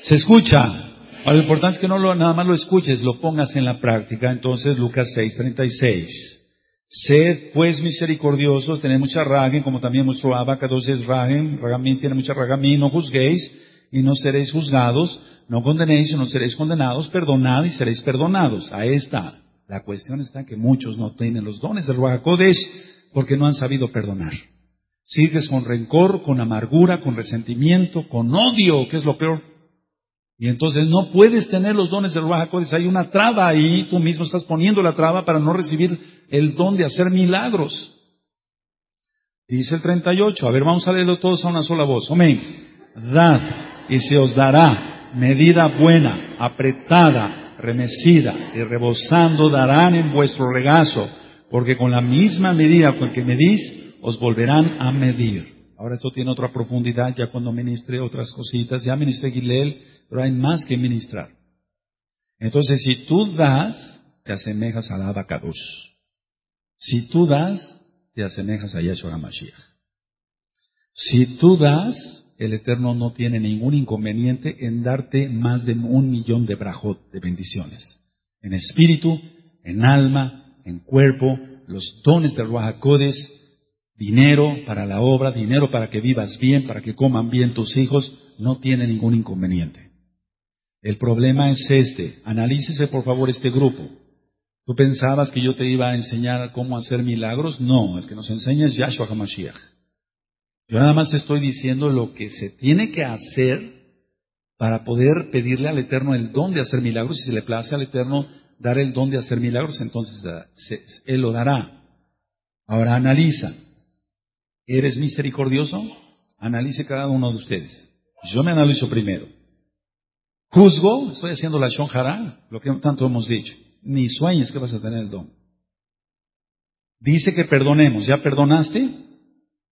[SPEAKER 1] Se escucha. Lo importante es que no lo, nada más lo escuches, lo pongas en la práctica. Entonces, Lucas 6:36. Sed pues misericordiosos, tened mucha ragen, como también nuestro abacados es ragen, ragamín tiene mucha ragamín, no juzguéis y no seréis juzgados, no condenéis y no seréis condenados, perdonad y seréis perdonados. Ahí está. La cuestión está que muchos no tienen los dones del Ruajacodes porque no han sabido perdonar. Sigues con rencor, con amargura, con resentimiento, con odio, que es lo peor. Y entonces no puedes tener los dones del Ruach Hay una traba ahí, tú mismo estás poniendo la traba para no recibir el don de hacer milagros. Dice el 38, a ver, vamos a leerlo todos a una sola voz. Amén. Dad y se os dará medida buena, apretada, remecida y rebosando darán en vuestro regazo, porque con la misma medida con que medís, os volverán a medir. Ahora esto tiene otra profundidad ya cuando ministre otras cositas. Ya ministré Gilel pero hay más que ministrar. Entonces, si tú das, te asemejas a la Abacados. Si tú das, te asemejas a Yeshua HaMashiach. Si tú das, el Eterno no tiene ningún inconveniente en darte más de un millón de brajot, de bendiciones. En espíritu, en alma, en cuerpo, los dones del Ruajacodes, dinero para la obra, dinero para que vivas bien, para que coman bien tus hijos, no tiene ningún inconveniente. El problema es este. Analícese por favor este grupo. ¿Tú pensabas que yo te iba a enseñar cómo hacer milagros? No, el que nos enseña es Yahshua HaMashiach. Yo nada más te estoy diciendo lo que se tiene que hacer para poder pedirle al Eterno el don de hacer milagros. Si se le place al Eterno dar el don de hacer milagros, entonces eh, Él lo dará. Ahora analiza. ¿Eres misericordioso? Analice cada uno de ustedes. Yo me analizo primero. Juzgo, estoy haciendo la shonjara, lo que tanto hemos dicho. Ni sueñes que vas a tener el don. Dice que perdonemos. ¿Ya perdonaste?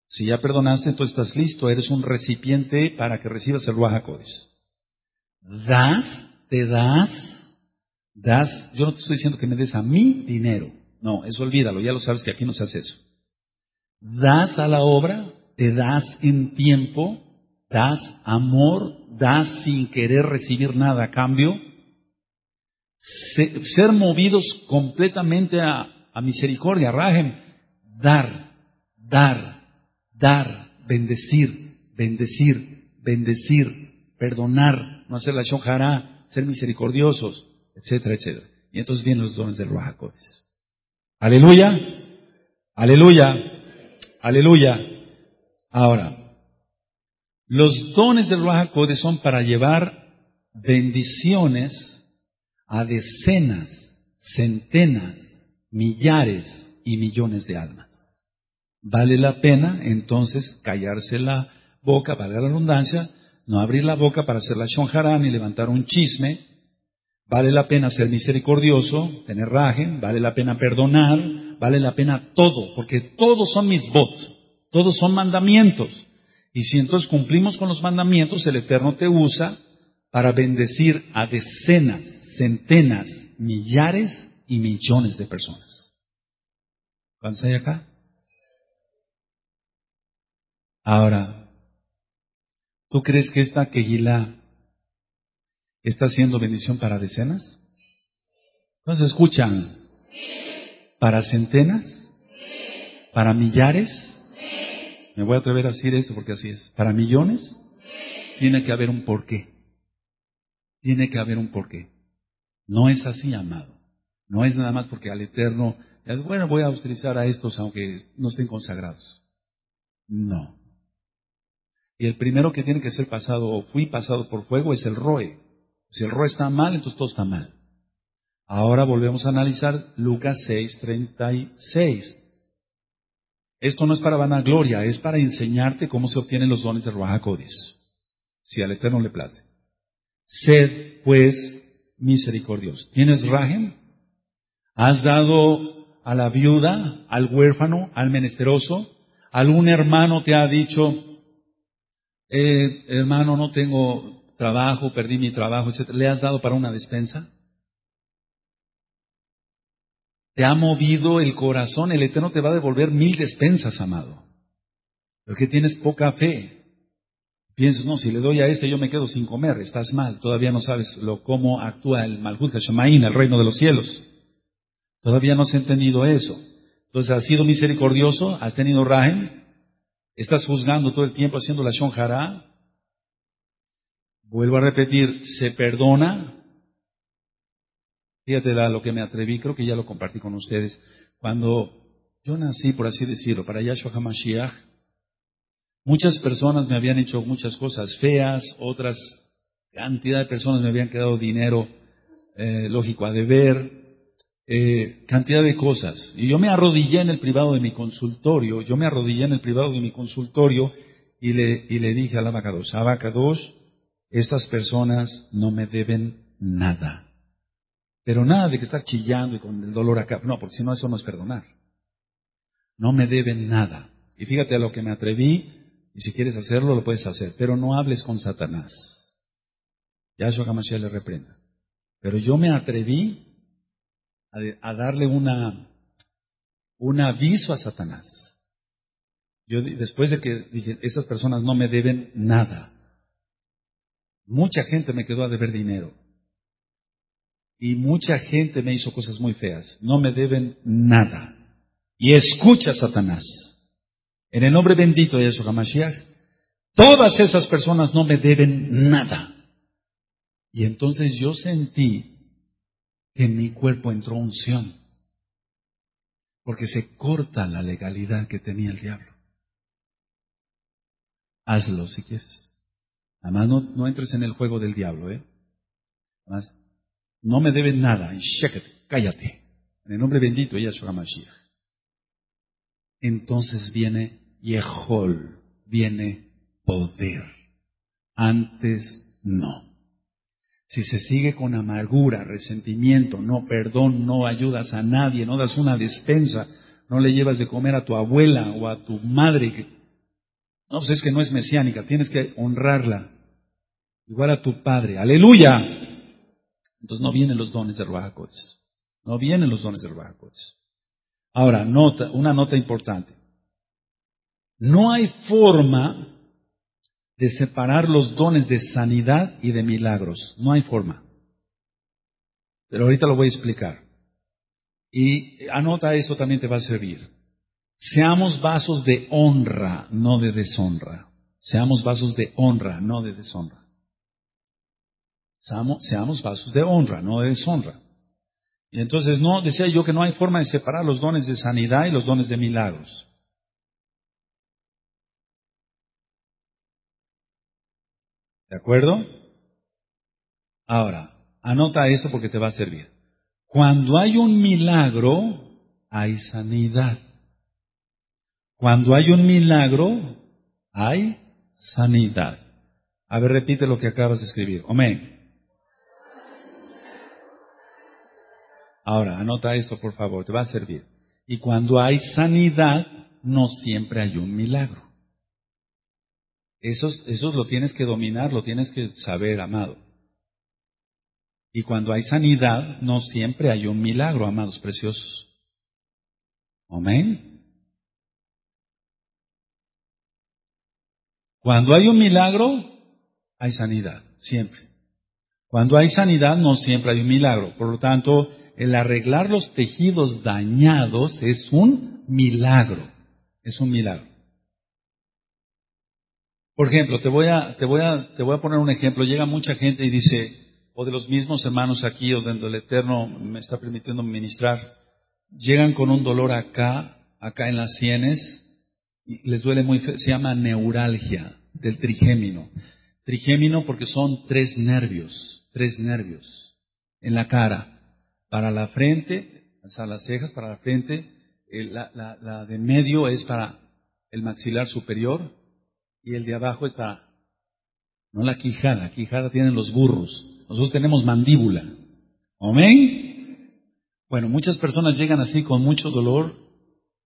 [SPEAKER 1] Si ya perdonaste, entonces estás listo. Eres un recipiente para que recibas el Ruajacodes. Das, te das, das. Yo no te estoy diciendo que me des a mí dinero. No, eso olvídalo. Ya lo sabes que aquí no se hace eso. Das a la obra, te das en tiempo, das amor, das sin querer recibir nada a cambio, ser movidos completamente a, misericordia, rajem, dar, dar, dar, bendecir, bendecir, bendecir, perdonar, no hacer la shonjara, ser misericordiosos, etcétera, etcétera. Y entonces vienen los dones del Ruajacodes. Aleluya, aleluya, aleluya. Ahora, los dones del Ruach son para llevar bendiciones a decenas, centenas, millares y millones de almas. Vale la pena entonces callarse la boca, vale la redundancia, no abrir la boca para hacer la shonjará ni levantar un chisme. Vale la pena ser misericordioso, tener raje, vale la pena perdonar, vale la pena todo, porque todos son mis votos, todos son mandamientos. Y si entonces cumplimos con los mandamientos, el Eterno te usa para bendecir a decenas, centenas, millares y millones de personas. ¿Cuántos hay acá? Ahora, ¿tú crees que esta Kehilá ¿Está siendo bendición para decenas? ¿Cuántos escuchan? ¿Para centenas? ¿Para millares? Me voy a atrever a decir esto porque así es. ¿Para millones? Tiene que haber un porqué. Tiene que haber un porqué. No es así, amado. No es nada más porque al Eterno, bueno, voy a utilizar a estos aunque no estén consagrados. No. Y el primero que tiene que ser pasado o fui pasado por fuego es el Roe. Si el Roe está mal, entonces todo está mal. Ahora volvemos a analizar Lucas 6, 36. Esto no es para vanagloria, es para enseñarte cómo se obtienen los dones de Ruach si al Eterno le place. Sed, pues, misericordioso. ¿Tienes rajem? ¿Has dado a la viuda, al huérfano, al menesteroso? ¿Algún hermano te ha dicho, eh, hermano, no tengo trabajo, perdí mi trabajo, etc. ¿Le has dado para una despensa? Te ha movido el corazón, el Eterno te va a devolver mil despensas, amado. Porque tienes poca fe. Piensas, no, si le doy a este yo me quedo sin comer, estás mal, todavía no sabes lo, cómo actúa el Malhut Hashemaín, el reino de los cielos. Todavía no has entendido eso. Entonces, ¿has sido misericordioso? ¿Has tenido rajem? ¿Estás juzgando todo el tiempo haciendo la shonjara? Vuelvo a repetir, ¿se perdona? Fíjate lo que me atreví, creo que ya lo compartí con ustedes. Cuando yo nací, por así decirlo, para Yahshua HaMashiach, muchas personas me habían hecho muchas cosas feas, otras cantidad de personas me habían quedado dinero eh, lógico a deber, eh, cantidad de cosas. Y yo me arrodillé en el privado de mi consultorio, yo me arrodillé en el privado de mi consultorio y le, y le dije al abacados, abacados, estas personas no me deben nada. Pero nada de que estar chillando y con el dolor acá. No, porque si no, eso no es perdonar. No me deben nada. Y fíjate a lo que me atreví, y si quieres hacerlo, lo puedes hacer. Pero no hables con Satanás. Yahshua HaMashiach le reprenda. Pero yo me atreví a, darle un aviso a Satanás. Yo después de que dije, estas personas no me deben nada. Mucha gente me quedó a deber dinero. Y mucha gente me hizo cosas muy feas. No me deben nada. Y escucha, Satanás. En el nombre bendito de Yeshua HaMashiach, todas esas personas no me deben nada. Y entonces yo sentí que en mi cuerpo entró unción. Porque se corta la legalidad que tenía el diablo. Hazlo si quieres. Además, no, no entres en el juego del diablo, ¿eh? Además, no me deben nada. cállate. En el nombre bendito de Yahshua Mashiach. Entonces viene Yehol, viene poder. Antes no. Si se sigue con amargura, resentimiento, no perdón, no ayudas a nadie, no das una despensa, no le llevas de comer a tu abuela o a tu madre, no, pues es que no es mesiánica, tienes que honrarla. Igual a tu padre. Aleluya. Entonces no vienen los dones de Ruajacots. No vienen los dones de Ruajacots. Ahora, nota, una nota importante. No hay forma de separar los dones de sanidad y de milagros. No hay forma. Pero ahorita lo voy a explicar. Y anota esto también te va a servir. Seamos vasos de honra, no de deshonra. Seamos vasos de honra, no de deshonra. Seamos, vasos de honra, no de deshonra. Y entonces no, decía yo que no hay forma de separar los dones de sanidad y los dones de milagros. ¿De acuerdo? Ahora, anota esto porque te va a servir. Cuando hay un milagro, hay sanidad. Cuando hay un milagro, hay sanidad. A ver, repite lo que acabas de escribir. Amén. Ahora, anota esto, por favor, te va a servir. Y cuando hay sanidad, no siempre hay un milagro. Eso, eso lo tienes que dominar, lo tienes que saber, amado. Y cuando hay sanidad, no siempre hay un milagro, amados preciosos. Amén. Cuando hay un milagro, hay sanidad, siempre. Cuando hay sanidad no siempre hay un milagro. Por lo tanto, el arreglar los tejidos dañados es un milagro. Es un milagro. Por ejemplo, te voy a, te voy a, te voy a poner un ejemplo. Llega mucha gente y dice, o de los mismos hermanos aquí, o donde el Eterno me está permitiendo ministrar, llegan con un dolor acá, acá en las sienes, y les duele muy feo, se llama neuralgia del trigémino. Trigémino porque son tres nervios, tres nervios en la cara. Para la frente, o sea, las cejas, para la frente, la, la, la de medio es para el maxilar superior, y el de abajo es para, no la quijada, la quijada tienen los burros, nosotros tenemos mandíbula. Amén. Bueno, muchas personas llegan así con mucho dolor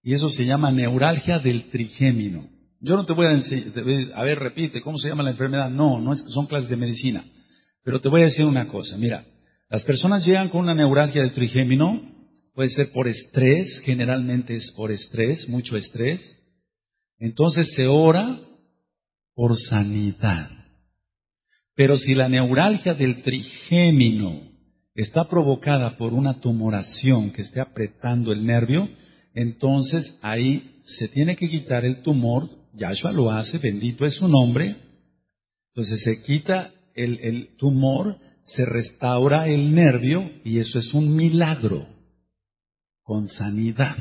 [SPEAKER 1] y eso se llama neuralgia del trigémino. Yo no te voy a decir, a ver, repite, ¿cómo se llama la enfermedad? No, no es son clases de medicina. Pero te voy a decir una cosa, mira, las personas llegan con una neuralgia del trigémino, puede ser por estrés, generalmente es por estrés, mucho estrés. Entonces se ora por sanidad. Pero si la neuralgia del trigémino está provocada por una tumoración que esté apretando el nervio, entonces ahí se tiene que quitar el tumor, Yahshua lo hace, bendito es su nombre, entonces se quita el, el tumor, se restaura el nervio y eso es un milagro con sanidad.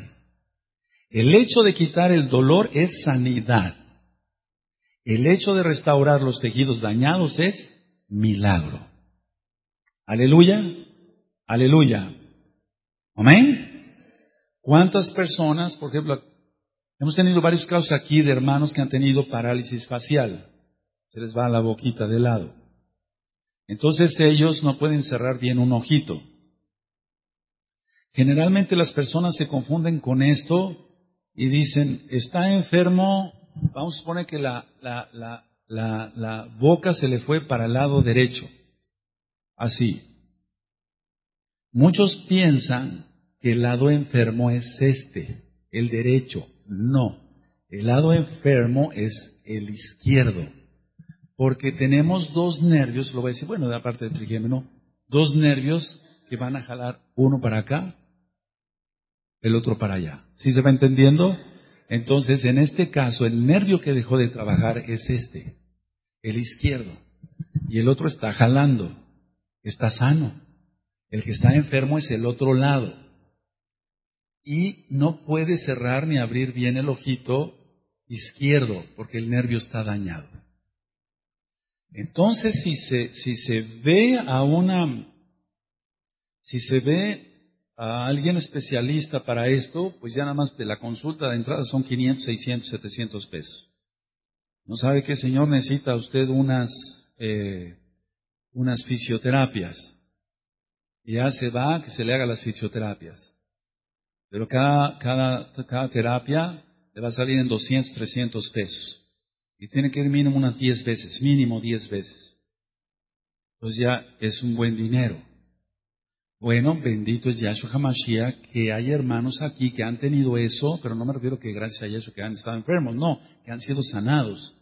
[SPEAKER 1] El hecho de quitar el dolor es sanidad. El hecho de restaurar los tejidos dañados es milagro. Aleluya, aleluya. Amén. ¿Cuántas personas, por ejemplo, hemos tenido varios casos aquí de hermanos que han tenido parálisis facial? Se les va la boquita de lado. Entonces ellos no pueden cerrar bien un ojito. Generalmente las personas se confunden con esto y dicen, está enfermo vamos a suponer que la, la, la, la, boca se le fue para el lado derecho. Así. Muchos piensan que el lado enfermo es este, el derecho. No. El lado enfermo es el izquierdo. Porque tenemos dos nervios, lo voy a decir, bueno, de la parte del trigémino, dos nervios que van a jalar uno para acá, el otro para allá. ¿Sí se va entendiendo? Entonces, en este caso, el nervio que dejó de trabajar es este, el izquierdo. Y el otro está jalando, está sano. El que está enfermo es el otro lado. Y no puede cerrar ni abrir bien el ojito izquierdo, porque el nervio está dañado. Entonces, si se, si se ve a una, si se ve a alguien especialista para esto, pues ya nada más de la consulta de entrada son 500, 600, 700 pesos. ¿No sabe qué, señor? Necesita usted unas, eh, unas fisioterapias. Y ya se va que se le haga las fisioterapias. Pero cada, cada, cada terapia le va a salir en 200, 300 pesos. Y tiene que ir mínimo unas 10 veces, mínimo 10 veces. Pues ya es un buen dinero. Bueno, bendito es Yahshua HaMashiach, que hay hermanos aquí que han tenido eso, pero no me refiero que gracias a Yahshua que han estado enfermos, no, que han sido sanados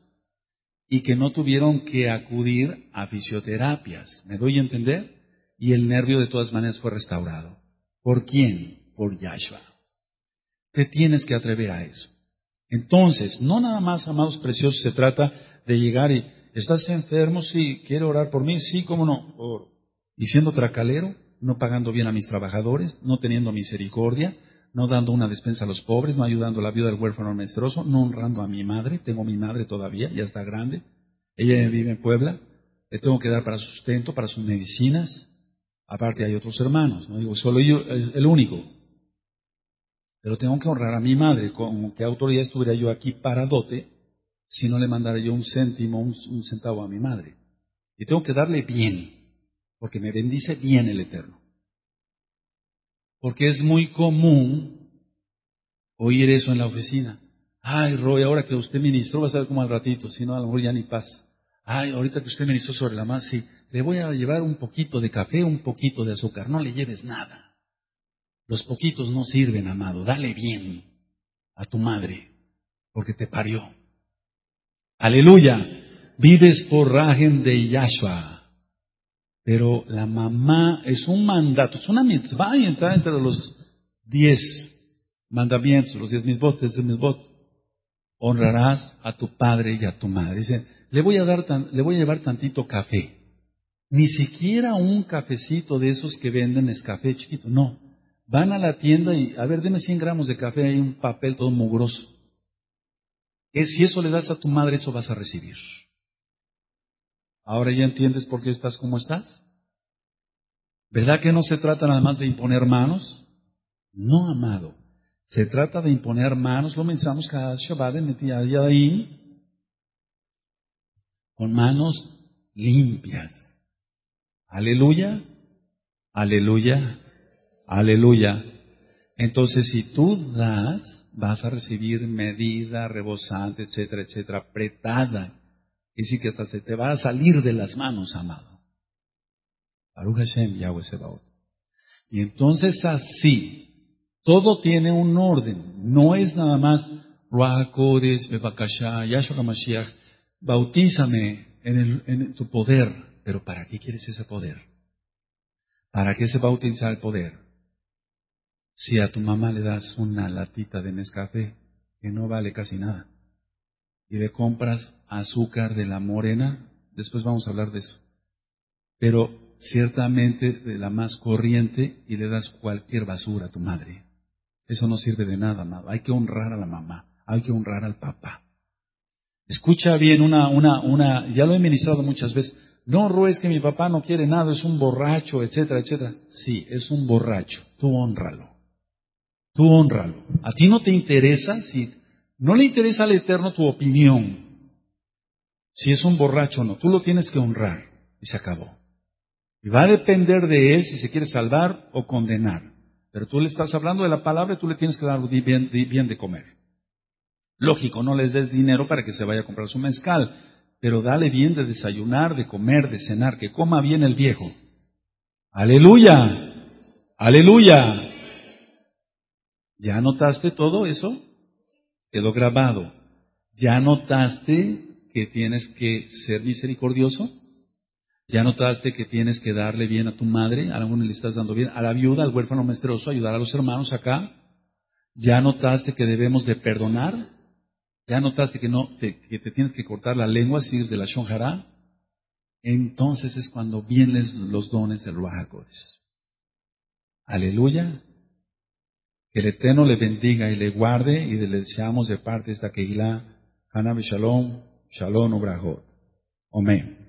[SPEAKER 1] y que no tuvieron que acudir a fisioterapias. ¿Me doy a entender? Y el nervio de todas maneras fue restaurado. ¿Por quién? Por Yahshua. Te tienes que atrever a eso. Entonces, no nada más, amados preciosos, se trata de llegar y, ¿estás enfermo? Sí, ¿quiere orar por mí? Sí, ¿cómo no? ¿Y siendo tracalero? no pagando bien a mis trabajadores, no teniendo misericordia, no dando una despensa a los pobres, no ayudando a la viuda del huérfano menstruoso, no honrando a mi madre, tengo mi madre todavía, ya está grande, ella vive en Puebla, le tengo que dar para sustento, para sus medicinas, aparte hay otros hermanos, no digo solo yo, el único, pero tengo que honrar a mi madre, con qué autoridad estuviera yo aquí para dote si no le mandara yo un céntimo, un centavo a mi madre. Y tengo que darle bien, porque me bendice bien el Eterno. Porque es muy común oír eso en la oficina. Ay, Roy, ahora que usted ministró, va a ser como al ratito, si no, a lo mejor ya ni paz. Ay, ahorita que usted ministró sobre la masa, sí, le voy a llevar un poquito de café, un poquito de azúcar, no le lleves nada. Los poquitos no sirven, amado, dale bien a tu madre, porque te parió. Aleluya, vives por rajen de Yahshua. Pero la mamá es un mandato, es una mitzvah y entrar entre los diez mandamientos, los diez misbot, diez misbot. Honrarás a tu padre y a tu madre. Dice, le voy a dar le voy a llevar tantito café. Ni siquiera un cafecito de esos que venden es café chiquito, no. Van a la tienda y, a ver, deme 100 gramos de café, hay un papel todo mugroso. Es si eso le das a tu madre, eso vas a recibir. Ahora ya entiendes por qué estás como estás. ¿Verdad que no se trata nada más de imponer manos? No, amado. Se trata de imponer manos, lo mencionamos cada Shabbat en el con manos limpias. Aleluya, aleluya, aleluya. Entonces, si tú das, vas a recibir medida, rebosante, etcétera, etcétera, apretada. Y sí que hasta se te va a salir de las manos, amado. Baruch Hashem, Yahweh Sebaot. Y entonces así, todo tiene un orden. No es nada más, Ruach Bebakashah, Yahshua Mashiach, bautízame en, en tu poder. Pero ¿para qué quieres ese poder? ¿Para qué se va a utilizar el poder? Si a tu mamá le das una latita de Nescafé, que no vale casi nada, y le compras azúcar de la morena, después vamos a hablar de eso, pero ciertamente de la más corriente y le das cualquier basura a tu madre. Eso no sirve de nada, amado. Hay que honrar a la mamá, hay que honrar al papá. Escucha bien una, una, una, ya lo he ministrado muchas veces. No, Ro, es que mi papá no quiere nada, es un borracho, etcétera, etcétera. Sí, es un borracho. Tú honralo. Tú honralo. A ti no te interesa, si no le interesa al Eterno tu opinión, si es un borracho o no, tú lo tienes que honrar y se acabó. Y va a depender de él si se quiere salvar o condenar. Pero tú le estás hablando de la palabra y tú le tienes que dar bien, bien de comer. Lógico, no les des dinero para que se vaya a comprar su mezcal, pero dale bien de desayunar, de comer, de cenar, que coma bien el viejo. Aleluya, aleluya. ¿Ya notaste todo eso? Quedó grabado. ¿Ya notaste que tienes que ser misericordioso? ¿Ya notaste que tienes que darle bien a tu madre? A alguno le estás dando bien. A la viuda, al huérfano maestroso, ayudar a los hermanos acá. ¿Ya notaste que debemos de perdonar? ¿Ya notaste que no te, que te tienes que cortar la lengua si es de la shonjara? Entonces es cuando vienen los dones del Ruach Aleluya. Que el Eterno le bendiga y le guarde y le deseamos de parte de esta Keilah, Hanabe Shalom, Shalom Obrahot. Amén.